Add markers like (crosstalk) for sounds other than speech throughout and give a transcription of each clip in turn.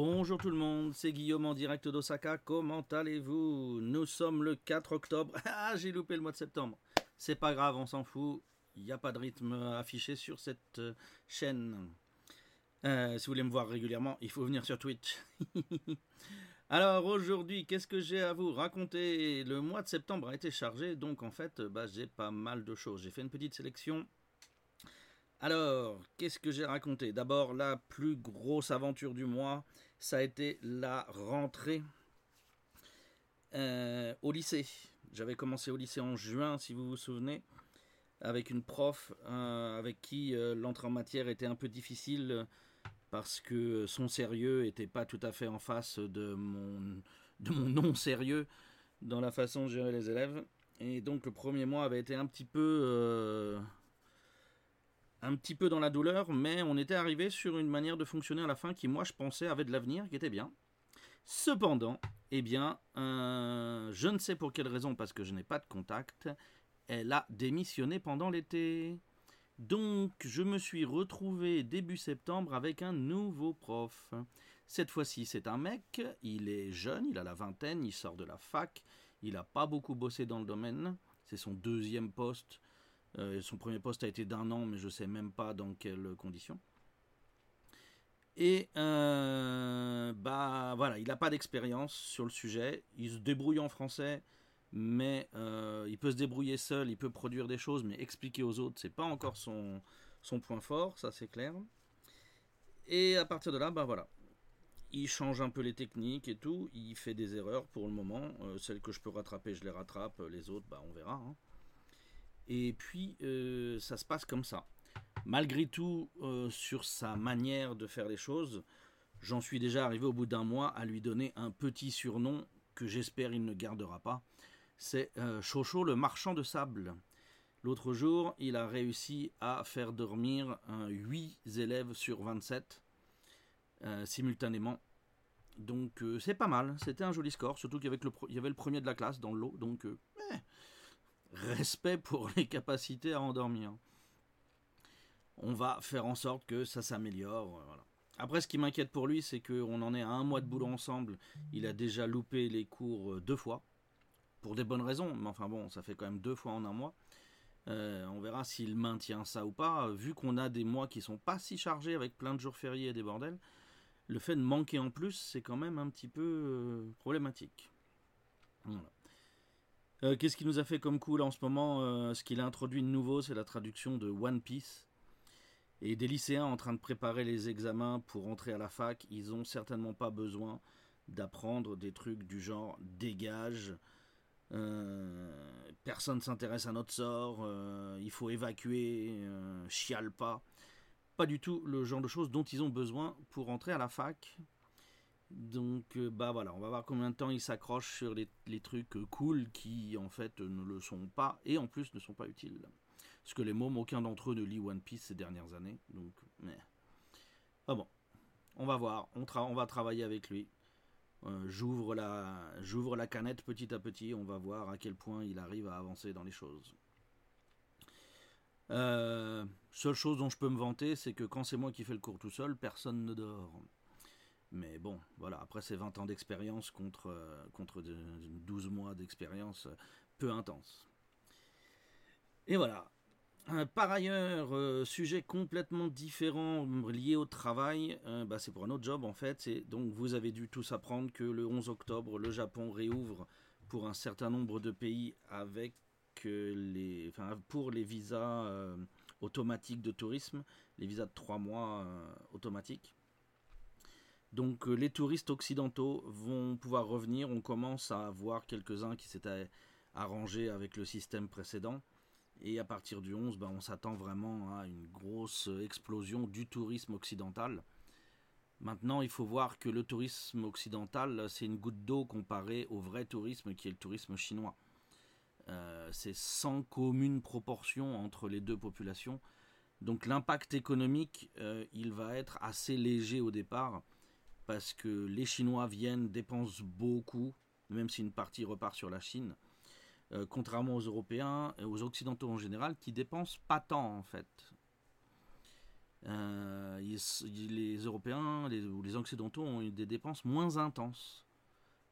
Bonjour tout le monde, c'est Guillaume en direct d'Osaka. Comment allez-vous? Nous sommes le 4 octobre. (laughs) Ah, j'ai loupé le mois de septembre. C'est pas grave, on s'en fout. Il n'y a pas de rythme affiché sur cette euh, chaîne. Euh, si vous voulez me voir régulièrement, il faut venir sur Twitch. (laughs) Alors aujourd'hui, qu'est-ce que j'ai à vous raconter? Le mois de septembre a été chargé, donc en fait, bah, j'ai pas mal de choses. J'ai fait une petite sélection alors, qu'est-ce que j'ai raconté? D'abord, la plus grosse aventure du mois, ça a été la rentrée euh, au lycée. J'avais commencé au lycée en juin, si vous vous souvenez, avec une prof euh, avec qui euh, l'entrée en matière était un peu difficile parce que son sérieux n'était pas tout à fait en face de mon, de mon non-sérieux dans la façon de gérer les élèves. Et donc le premier mois avait été un petit peu un petit peu dans la douleur, mais on était arrivé sur une manière de fonctionner à la fin qui, moi, je pensais avait de l'avenir, qui était bien. Cependant, eh bien, euh, je ne sais pour quelle raison, parce que je n'ai pas de contact, elle a démissionné pendant l'été. Donc, je me suis retrouvé début septembre avec un nouveau prof. Cette fois-ci, c'est un mec, il est jeune, il a la vingtaine, il sort de la fac, il n'a pas beaucoup bossé dans le domaine, c'est son deuxième poste euh, son premier poste a été d'un an, mais je ne sais même pas dans quelles conditions. Et euh, bah voilà, il n'a pas d'expérience sur le sujet. Il se débrouille en français, mais euh, il peut se débrouiller seul, il peut produire des choses, mais expliquer aux autres, c'est pas encore son, son point fort, ça c'est clair. Et à partir de là, bah voilà, il change un peu les techniques et tout. Il fait des erreurs pour le moment. celles que je peux rattraper, je les rattrape. Les autres, bah on verra. Hein. Et puis, euh, ça se passe comme ça. Malgré tout, euh, sur sa manière de faire les choses, j'en suis déjà arrivé au bout d'un mois à lui donner un petit surnom que j'espère il ne gardera pas. C'est euh, Chocho le marchand de sable. L'autre jour, il a réussi à faire dormir 8 élèves sur 27 simultanément. Donc c'est pas mal, c'était un joli score, surtout qu'il y, y, avait le premier de la classe dans le lot. Donc eh, respect pour les capacités à endormir. On va faire en sorte que ça s'améliore. Voilà. Après, ce qui m'inquiète pour lui, c'est qu'on en est à un mois de boulot ensemble. Il a déjà loupé les cours euh, deux fois, pour des bonnes raisons, mais enfin bon, ça fait quand même deux fois en un mois. Euh, on verra s'il maintient ça ou pas. Vu qu'on a des mois qui sont pas si chargés avec plein de jours fériés et des bordels, le fait de manquer en plus, c'est quand même un petit peu euh, problématique. Euh, qu'est-ce qui nous a fait comme coup là en ce moment euh, Ce qu'il a introduit de nouveau, c'est la traduction de One Piece. Et des lycéens en train de préparer les examens pour entrer à la fac, ils ont certainement pas besoin d'apprendre des trucs du genre dégage, euh, personne s'intéresse à notre sort, il faut évacuer, chiale pas. Pas du tout le genre de choses dont ils ont besoin pour entrer à la fac. Donc euh, bah voilà, on va voir combien de temps il s'accroche sur les, trucs euh, cool qui en fait ne le sont pas et en plus ne sont pas utiles. Parce que les mômes, aucun d'entre eux ne lit One Piece ces dernières années. Donc, mais. Ah bon, on va voir, on, va travailler avec lui. Euh, j'ouvre la, j'ouvre la canette petit à petit, on va voir à quel point il arrive à avancer dans les choses. seule chose dont je peux me vanter, c'est que quand c'est moi qui fais le cours tout seul, personne ne dort. Mais bon, voilà, après ces 20 ans d'expérience contre, euh, contre 12 mois d'expérience euh, peu intense. Et voilà. Euh, par ailleurs, sujet complètement différent lié au travail, bah, c'est pour un autre job en fait. donc vous avez dû tous apprendre que le 11 octobre, le Japon réouvre pour un certain nombre de pays avec les, enfin, pour les visas automatiques de tourisme, les visas de 3 mois automatiques. Donc euh, les touristes occidentaux vont pouvoir revenir. On commence à voir quelques-uns qui s'étaient arrangés avec le système précédent. Et à partir du 11, ben, on s'attend vraiment à une grosse explosion du tourisme occidental. Maintenant, il faut voir que le tourisme occidental, c'est une goutte d'eau comparée au vrai tourisme qui est le tourisme chinois. Euh, c'est sans commune proportion entre les deux populations. Donc l'impact économique, euh, il va être assez léger au départ parce que les Chinois viennent, dépensent beaucoup, même si une partie repart sur la Chine, euh, contrairement aux Européens et aux Occidentaux en général, qui dépensent pas tant en fait. les Européens ou les Occidentaux ont eu des dépenses moins intenses.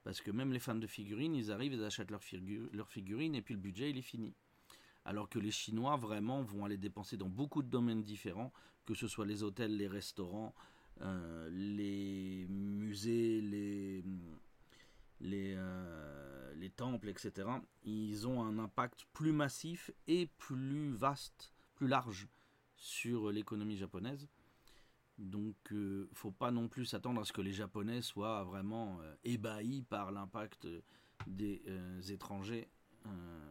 Parce que même les fans de figurines, ils arrivent, ils achètent leurs leur figurines et puis le budget, il est fini. Alors que les Chinois, vraiment, vont aller dépenser dans beaucoup de domaines différents, que ce soit les hôtels, les restaurants, euh, les musées, les, les, euh, les temples, etc. Ils ont un impact plus massif et plus vaste, plus large sur l'économie japonaise. Donc, euh, faut pas non plus s'attendre à ce que les Japonais soient vraiment euh, ébahis par l'impact des euh, étrangers,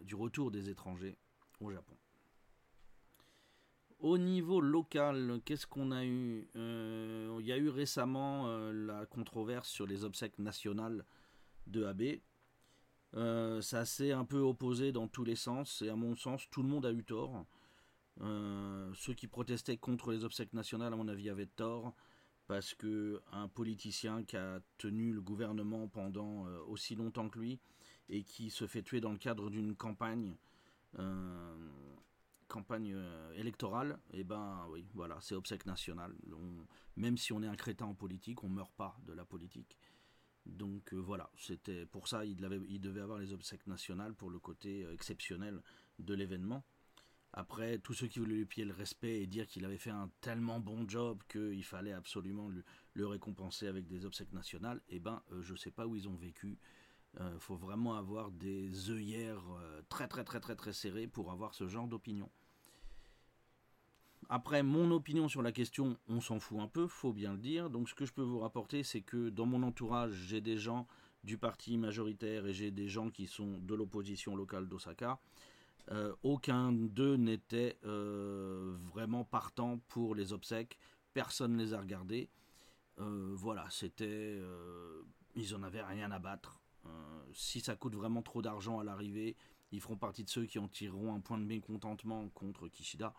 du retour des étrangers au Japon. Au niveau local, qu'est-ce qu'on a eu Il y a eu récemment la controverse sur les obsèques nationales de Abe. ça s'est un peu opposé dans tous les sens, et à mon sens, tout le monde a eu tort. Euh, ceux qui protestaient contre les obsèques nationales, à mon avis, avaient tort, parce que un politicien qui a tenu le gouvernement pendant euh, aussi longtemps que lui et qui se fait tuer dans le cadre d'une campagne, euh, campagne électorale, et eh ben oui, voilà, c'est obsèques nationales. même si on est un crétin en politique, on meurt pas de la politique. Donc voilà, c'était pour ça il, devait avoir les obsèques nationales pour le côté exceptionnel de l'événement. Après, tous ceux qui voulaient lui pied le respect et dire qu'il avait fait un tellement bon job qu'il fallait absolument le, récompenser avec des obsèques nationales, eh ben, euh, je ne sais pas où ils ont vécu. Il euh, faut vraiment avoir des œillères euh, très très très très très serrées pour avoir ce genre d'opinion. Après, mon opinion sur la question, on s'en fout un peu, faut bien le dire. Donc, ce que je peux vous rapporter, c'est que dans mon entourage, j'ai des gens du parti majoritaire et j'ai des gens qui sont de l'opposition locale d'Osaka. Euh, aucun d'eux n'était vraiment partant pour les obsèques. Personne ne les a regardés. Voilà, c'était. ils en avaient rien à battre. Si ça coûte vraiment trop d'argent à l'arrivée, ils feront partie de ceux qui en tireront un point de mécontentement contre Kishida.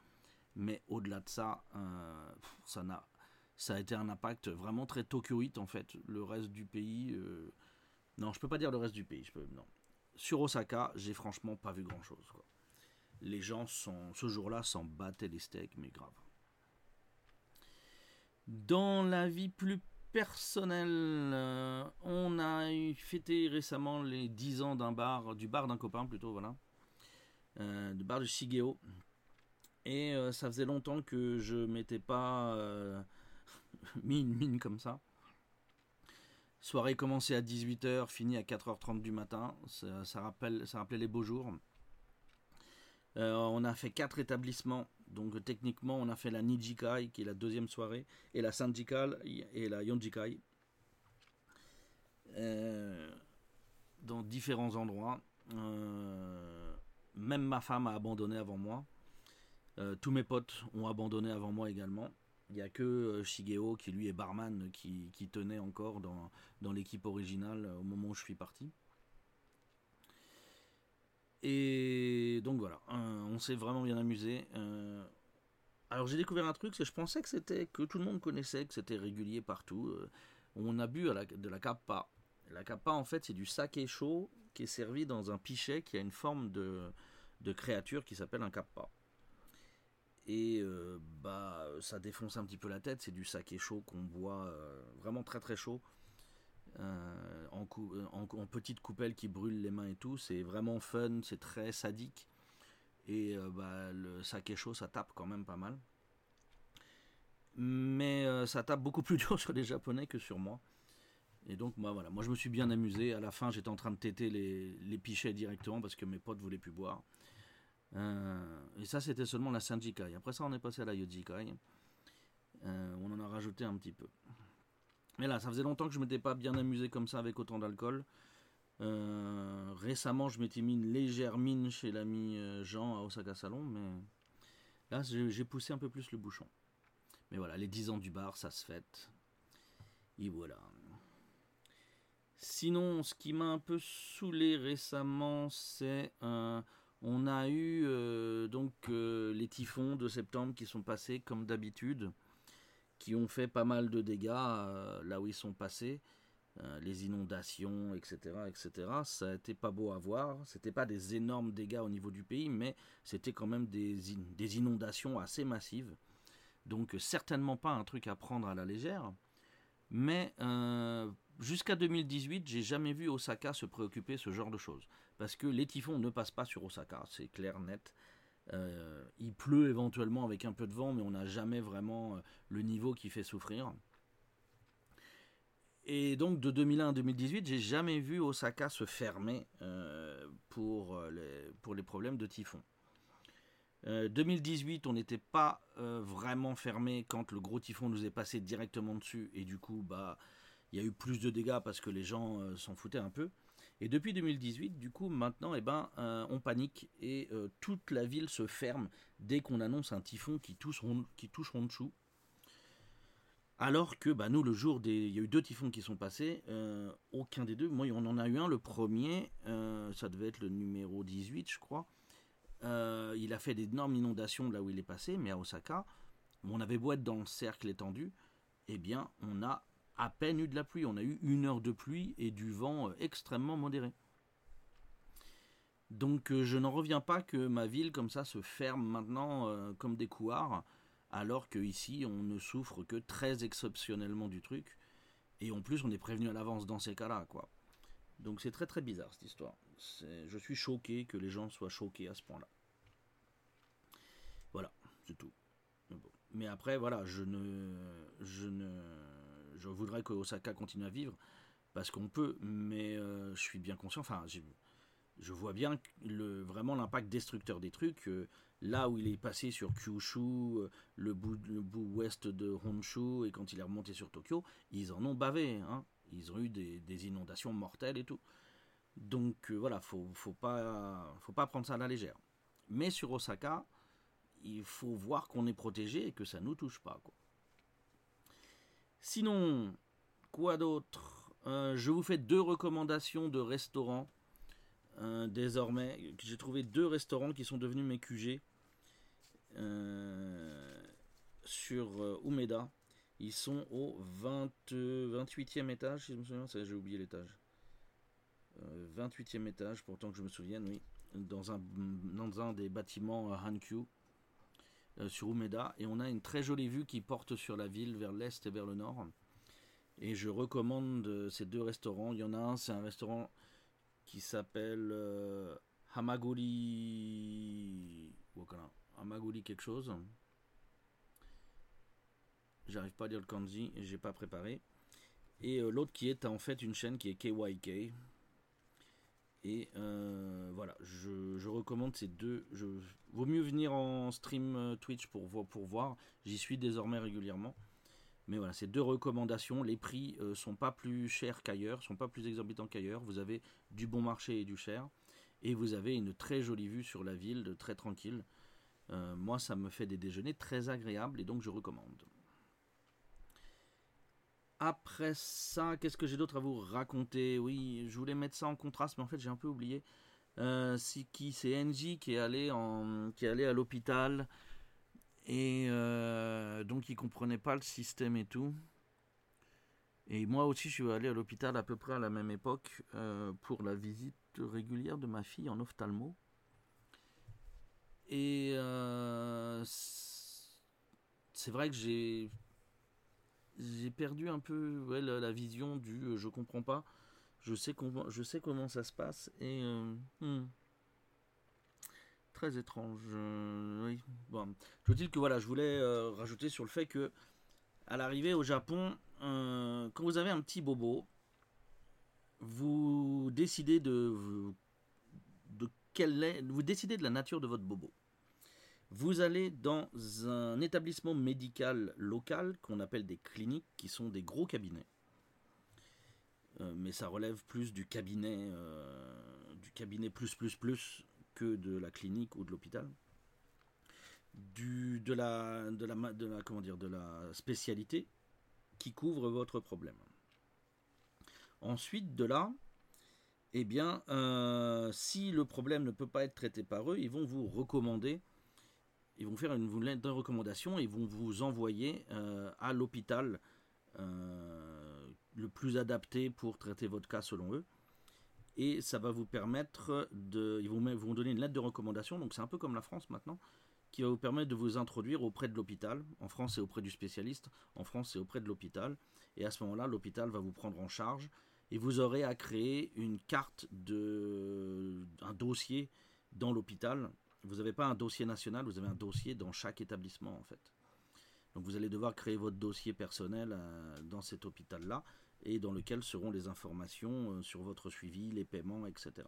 Mais au-delà de ça, ça, n'a, ça a été un impact vraiment très tokyoïte en fait. Le reste du pays. non, je peux pas dire le reste du pays. Sur Osaka, j'ai franchement pas vu grand chose. Quoi les gens sont, ce jour-là s'en battaient les steaks, mais grave. Dans la vie plus personnelle, euh, on a fêté récemment les 10 ans d'un bar, du bar d'un copain plutôt, voilà, euh, du bar de Shigeo. Et euh, ça faisait longtemps que je m'étais pas (laughs) mis une mine comme ça. Soirée commencée à 18h, finie à 4h30 du matin. Ça, rappelle, ça rappelait les beaux jours. On a fait quatre établissements. Donc techniquement, on a fait la Nijikai, qui est la deuxième soirée, et la Sanjikai et la Yonjikai. Euh, dans différents endroits. Euh, même ma femme a abandonné avant moi. tous mes potes ont abandonné avant moi également. Il n'y a que Shigeo, qui lui est barman, qui, tenait encore dans, dans l'équipe originale au moment où je suis parti. Et donc voilà, euh, on s'est vraiment bien amusé. Euh. alors j'ai découvert un truc, c'est que je pensais que c'était que tout le monde connaissait, que c'était régulier partout. Euh. on a bu de la kappa. La kappa en fait c'est du saké chaud qui est servi dans un pichet qui a une forme de, de créature qui s'appelle un kappa. Et bah ça défonce un petit peu la tête, c'est du saké chaud qu'on boit vraiment très très chaud. Euh, en, euh, en, en, petite coupelle qui brûle les mains et tout. C'est vraiment fun, c'est très sadique. Et euh, bah, le saké chaud, ça tape quand même pas mal. Mais ça tape beaucoup plus (laughs) dur sur les Japonais que sur moi. Et donc, moi, voilà, moi je me suis bien amusé. À la fin, j'étais en train de téter les, les, pichets directement parce que mes potes voulaient plus boire. et ça, c'était seulement la Sanjikai. Après ça, on est passé à la Yojikai. on en a rajouté un petit peu. Mais là, ça faisait longtemps que je m'étais pas bien amusé comme ça avec autant d'alcool. Euh, récemment, je m'étais mis une légère mine chez l'ami euh, Jean à Osaka Salon, mais là, j'ai poussé un peu plus le bouchon. Mais voilà, les 10 ans du bar, ça se fête. Et voilà. Sinon, ce qui m'a un peu saoulé récemment, c'est euh, on a eu donc les typhons de septembre qui sont passés comme d'habitude qui ont fait pas mal de dégâts euh, là où ils sont passés. Euh, les inondations, etc., etc. Ça n'était pas beau à voir. C'était pas des énormes dégâts au niveau du pays, mais c'était quand même des, des, inondations assez massives. Donc certainement pas un truc à prendre à la légère. Mais euh, jusqu'à 2018, j'ai jamais vu Osaka se préoccuper ce genre de choses. Parce que les typhons ne passent pas sur Osaka, c'est clair, net. Euh, il pleut éventuellement avec un peu de vent, mais on n'a jamais vraiment euh, le niveau qui fait souffrir. Et donc de 2001 à 2018, j'ai jamais vu Osaka se fermer pour, les, pour les problèmes de typhon. 2018, on n'était pas vraiment fermé quand le gros typhon nous est passé directement dessus et du coup, bah, il y a eu plus de dégâts parce que les gens euh, s'en foutaient un peu. Et depuis 2018, du coup, maintenant, eh ben, euh, on panique et euh, toute la ville se ferme dès qu'on annonce un typhon qui touche, qui Honshu. Alors que bah, nous, le jour des. Il y a eu deux typhons qui sont passés, aucun des deux. Moi, on en a eu un, le premier, ça devait être le numéro 18, je crois. il a fait d'énormes inondations là où il est passé, mais à Osaka, on avait beau être dans le cercle étendu, eh bien, on a à peine eu de la pluie. On a eu une heure de pluie et du vent euh, extrêmement modéré. Donc euh, je n'en reviens pas que ma ville comme ça se ferme maintenant euh, comme des couards, alors qu'ici on ne souffre que très exceptionnellement du truc. Et en plus on est prévenu à l'avance dans ces cas-là, quoi. Donc c'est très très bizarre cette histoire. Je suis choqué que les gens soient choqués à ce point-là. Voilà, c'est tout. Mais après, voilà, je ne, je ne, je voudrais que Osaka continue à vivre parce qu'on peut, mais euh, je suis bien conscient. Enfin, je vois bien le, vraiment l'impact destructeur des trucs. Euh, là où il est passé sur Kyushu, euh, le, bout, le bout ouest de Honshu, et quand il est remonté sur Tokyo, ils en ont bavé. Hein. Ils ont eu des, inondations mortelles et tout. Donc voilà, faut, faut pas, faut pas prendre ça à la légère. Mais sur Osaka, il faut voir qu'on est protégé et que ça nous touche pas. Sinon, quoi d'autre? Euh, Je vous fais deux recommandations de restaurants. Euh, désormais, j'ai trouvé deux restaurants qui sont devenus mes QG euh, sur Umeda. Ils sont au 20, 28e étage, si je me souviens, j'ai oublié l'étage. 28e étage, pourtant que je me souvienne, oui, dans un, des bâtiments Hankyu. Euh, sur Umeda et on a une très jolie vue qui porte sur la ville vers l'est et vers le nord. Et je recommande euh, ces deux restaurants. Il y en a un, c'est un restaurant qui s'appelle euh, Hamaguri. Hamaguri quelque chose. J'arrive pas à dire le kanji j'ai pas préparé. Et l'autre qui est en fait une chaîne qui est KYK. Et euh, voilà, je, recommande ces deux. Vaut mieux venir en stream euh, Twitch pour, pour voir. J'y suis désormais régulièrement. Mais voilà, ces deux recommandations. Les prix euh, sont pas plus chers qu'ailleurs, sont pas plus exorbitants qu'ailleurs. Vous avez du bon marché et du cher. Et vous avez une très jolie vue sur la ville, très tranquille. moi, ça me fait des déjeuners très agréables et donc je recommande. Après ça, qu'est-ce que j'ai d'autre à vous raconter? Oui, je voulais mettre ça en contraste, mais en fait j'ai un peu oublié. Euh, c'est qui C'est NJ qui est allé qui est allé à l'hôpital et euh, donc il comprenait pas le système et tout. Et moi aussi, je suis allé à l'hôpital à peu près à la même époque euh, pour la visite régulière de ma fille en ophtalmo. Et c'est vrai que j'ai j'ai perdu un peu la, vision du euh, je comprends pas. Je sais, comment, je sais comment ça se passe et euh, hmm. très étrange. Euh. Bon. Je dire que voilà, je voulais rajouter sur le fait que à l'arrivée au Japon, quand vous avez un petit bobo, vous décidez de, de quelle est, vous décidez de la nature de votre bobo. Vous allez dans un établissement médical local qu'on appelle des cliniques, qui sont des gros cabinets. Euh, mais ça relève plus du cabinet, euh, du cabinet plus plus plus que de la clinique ou de l'hôpital. Du, de la, spécialité qui couvre votre problème. Ensuite, de là, eh bien, euh, si le problème ne peut pas être traité par eux, ils vont vous recommander ils vont faire une, lettre de recommandation et ils vont vous envoyer euh, à l'hôpital euh, le plus adapté pour traiter votre cas selon eux. Et ça va vous permettre de. Ils vont, vous donner une lettre de recommandation, donc c'est un peu comme la France maintenant. qui va vous permettre de vous introduire auprès de l'hôpital. En France, c'est auprès du spécialiste. En France, c'est auprès de l'hôpital. Et à ce moment-là, l'hôpital va vous prendre en charge et vous aurez à créer une carte de un dossier dans l'hôpital. Vous n'avez pas un dossier national, vous avez un dossier dans chaque établissement en fait. Donc vous allez devoir créer votre dossier personnel euh, dans cet hôpital-là et dans lequel seront les informations euh, sur votre suivi, les paiements, etc.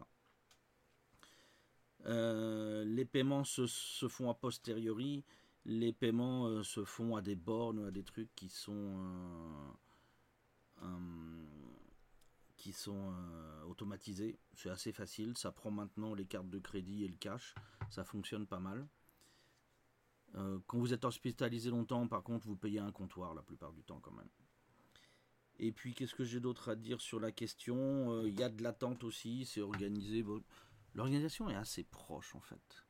Euh, les paiements se, font a posteriori, les paiements se font à des bornes, à des trucs qui sont qui sont automatisés. C'est assez facile. Ça prend maintenant les cartes de crédit et le cash. Ça fonctionne pas mal. Euh, quand vous êtes hospitalisé longtemps, par contre, vous payez un comptoir la plupart du temps quand même. Et puis, qu'est-ce que j'ai d'autre à dire sur la question? Euh, Il y a de l'attente aussi, c'est organisé. L'organisation est assez proche en fait.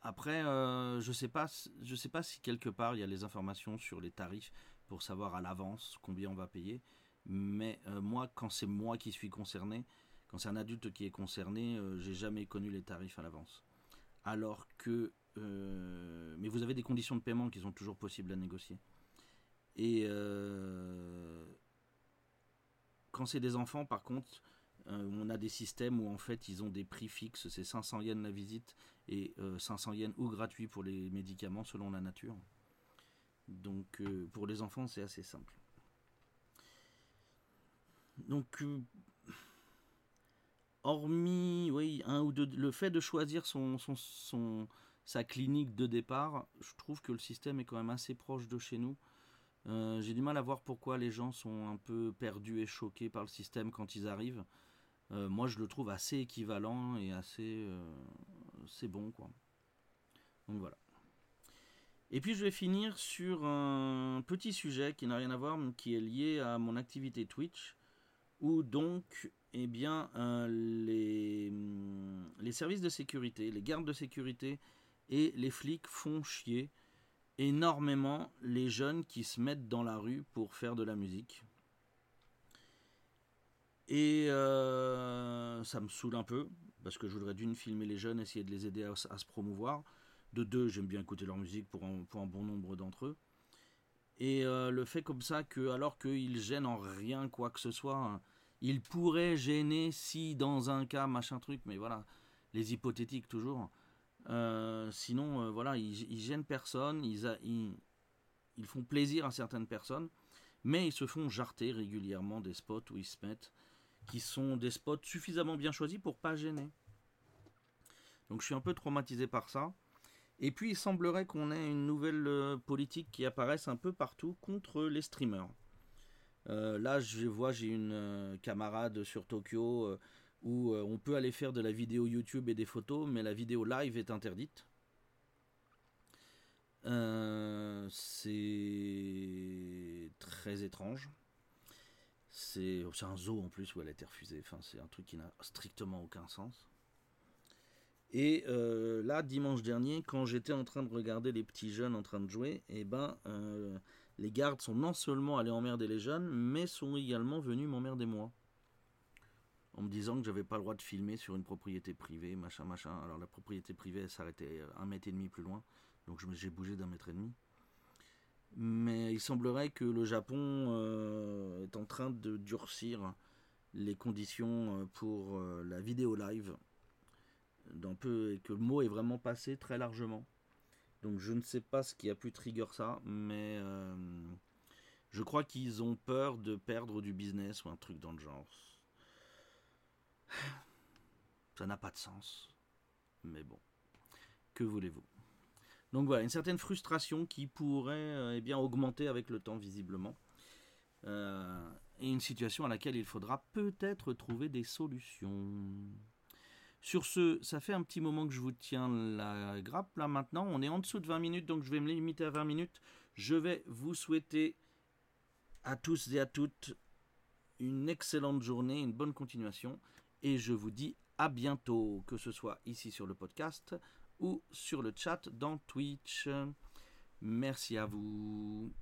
Après, euh, je sais pas, je sais pas si quelque part il y a les informations sur les tarifs pour savoir à l'avance combien on va payer. Mais moi, quand c'est moi qui suis concerné, quand c'est un adulte qui est concerné, j'ai jamais connu les tarifs à l'avance. Alors que euh, mais vous avez des conditions de paiement qui sont toujours possibles à négocier. Et euh, quand c'est des enfants, par contre, euh, on a des systèmes où en fait ils ont des prix fixes, c'est 500 yens la visite et 500 yens ou gratuit pour les médicaments selon la nature. Donc pour les enfants c'est assez simple. Donc hormis oui un ou deux, le fait de choisir son, sa clinique de départ, je trouve que le système est quand même assez proche de chez nous. Euh, j'ai du mal à voir pourquoi les gens sont un peu perdus et choqués par le système quand ils arrivent. Euh, moi, je le trouve assez équivalent et assez, c'est euh, bon, quoi. Donc voilà. Et puis je vais finir sur un petit sujet qui n'a rien à voir, mais qui est lié à mon activité Twitch, où donc, eh bien, les, les services de sécurité, les gardes de sécurité et les flics font chier énormément les jeunes qui se mettent dans la rue pour faire de la musique. Et euh, ça me saoule un peu, parce que je voudrais d'une filmer les jeunes, essayer de les aider à, se promouvoir. De deux, j'aime bien écouter leur musique pour un, bon nombre d'entre eux. Et euh, le fait comme ça que, alors qu'ils gênent en rien quoi que ce soit, ils pourraient gêner si dans un cas, machin truc, mais voilà, les hypothétiques toujours. Euh, sinon, euh, voilà, ils, gênent personne, ils, ils, font plaisir à certaines personnes, mais ils se font jarter régulièrement des spots où ils se mettent, qui sont des spots suffisamment bien choisis pour pas gêner. Donc je suis un peu traumatisé par ça. Et puis il semblerait qu'on ait une nouvelle euh, politique qui apparaisse un peu partout contre les streamers. Là, je vois, j'ai une camarade sur Tokyo où euh, on peut aller faire de la vidéo YouTube et des photos, mais la vidéo live est interdite. Euh, c'est très étrange. C'est un zoo en plus où elle a été refusée. C'est un truc qui n'a strictement aucun sens. Et euh, là, dimanche dernier, quand j'étais en train de regarder les petits jeunes en train de jouer, eh ben, les gardes sont non seulement allés emmerder les jeunes, mais sont également venus m'emmerder moi en me disant que j'avais pas le droit de filmer sur une propriété privée, machin, machin. Alors la propriété privée s'arrêtait un mètre et demi plus loin, donc j'ai bougé d'un mètre et demi. Mais il semblerait que le Japon euh, est en train de durcir les conditions euh, pour euh, la vidéo live, peu, et que le mot est vraiment passé très largement. Donc je ne sais pas ce qui a pu trigger ça, mais je crois qu'ils ont peur de perdre du business ou un truc dans le genre. (sighs) Ça n'a pas de sens. Mais bon, que voulez-vous? Donc voilà, une certaine frustration qui pourrait euh, eh augmenter avec le temps visiblement. Euh, et une situation à laquelle il faudra peut-être trouver des solutions. Sur ce, ça fait un petit moment que je vous tiens la grappe. Là maintenant, on est en dessous de 20 minutes, donc je vais me limiter à 20 minutes. Je vais vous souhaiter à tous et à toutes une excellente journée, une bonne continuation et je vous dis à bientôt, que ce soit ici sur le podcast ou sur le chat dans Twitch. Merci à vous.